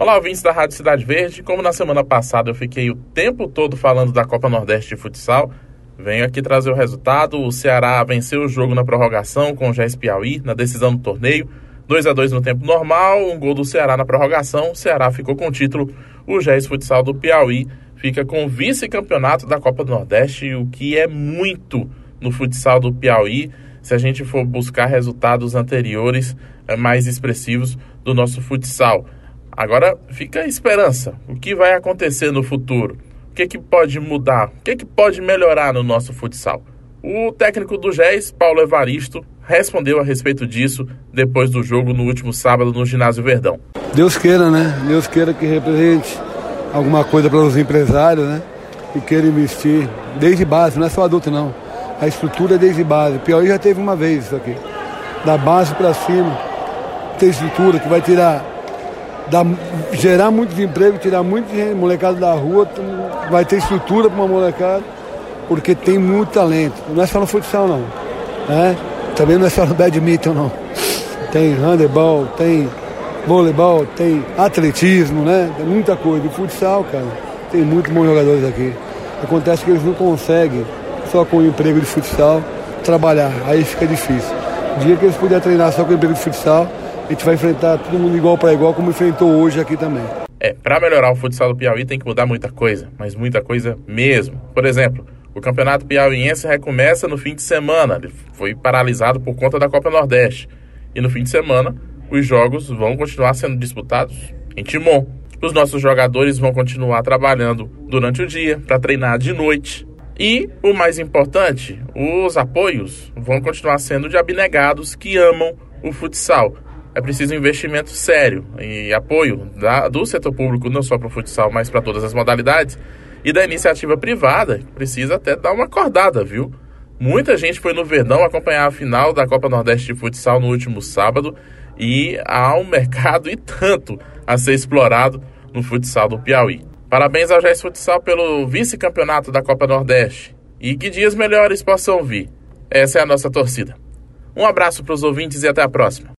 Olá, ouvintes da Rádio Cidade Verde. Como na semana passada eu fiquei o tempo todo falando da Copa Nordeste de Futsal, venho aqui trazer o resultado. O Ceará venceu o jogo na prorrogação com o Jés Piauí na decisão do torneio. 2 a 2 no tempo normal, um gol do Ceará na prorrogação. O Ceará ficou com o título. O Jés Futsal do Piauí fica com o vice-campeonato da Copa do Nordeste, o que é muito no futsal do Piauí, se a gente for buscar resultados anteriores eh, mais expressivos do nosso futsal. Agora fica a esperança. O que vai acontecer no futuro? O que, que pode mudar? O que, que pode melhorar no nosso futsal? O técnico do GES, Paulo Evaristo, respondeu a respeito disso depois do jogo no último sábado no Ginásio Verdão. Deus queira, né? Deus queira que represente alguma coisa para os empresários, né? Que queiram investir desde base, não é só adulto não. A estrutura é desde base. Piauí já teve uma vez isso aqui. Da base para cima, tem estrutura que vai tirar dar, gerar muitos empregos, tirar muita molecada da rua, vai ter estrutura para uma molecada, porque tem muito talento. Não é só no futsal não. Né? Também não é só no badminton não. Tem handebol, tem voleibol, tem atletismo, né? Tem muita coisa. De futsal, cara, tem muitos bons jogadores aqui. Acontece que eles não conseguem, só com o emprego de futsal, trabalhar. Aí fica difícil. O dia que eles puderem treinar só com o emprego de futsal, a gente vai enfrentar todo mundo igual para igual, como enfrentou hoje aqui também. É, para melhorar o futsal do Piauí tem que mudar muita coisa, mas muita coisa mesmo. Por exemplo, o Campeonato Piauiense recomeça no fim de semana, ele foi paralisado por conta da Copa Nordeste. E no fim de semana, os jogos vão continuar sendo disputados em Timon. Os nossos jogadores vão continuar trabalhando durante o dia para treinar de noite. E o mais importante, os apoios vão continuar sendo de abnegados que amam o futsal é preciso investimento sério e apoio da, do setor público, não só para o futsal, mas para todas as modalidades, e da iniciativa privada, que precisa até dar uma acordada, viu? Muita gente foi no Verdão acompanhar a final da Copa Nordeste de Futsal no último sábado e há um mercado e tanto a ser explorado no futsal do Piauí. Parabéns ao Jazz Futsal pelo vice-campeonato da Copa Nordeste e que dias melhores possam vir. Essa é a nossa torcida. Um abraço para os ouvintes e até a próxima.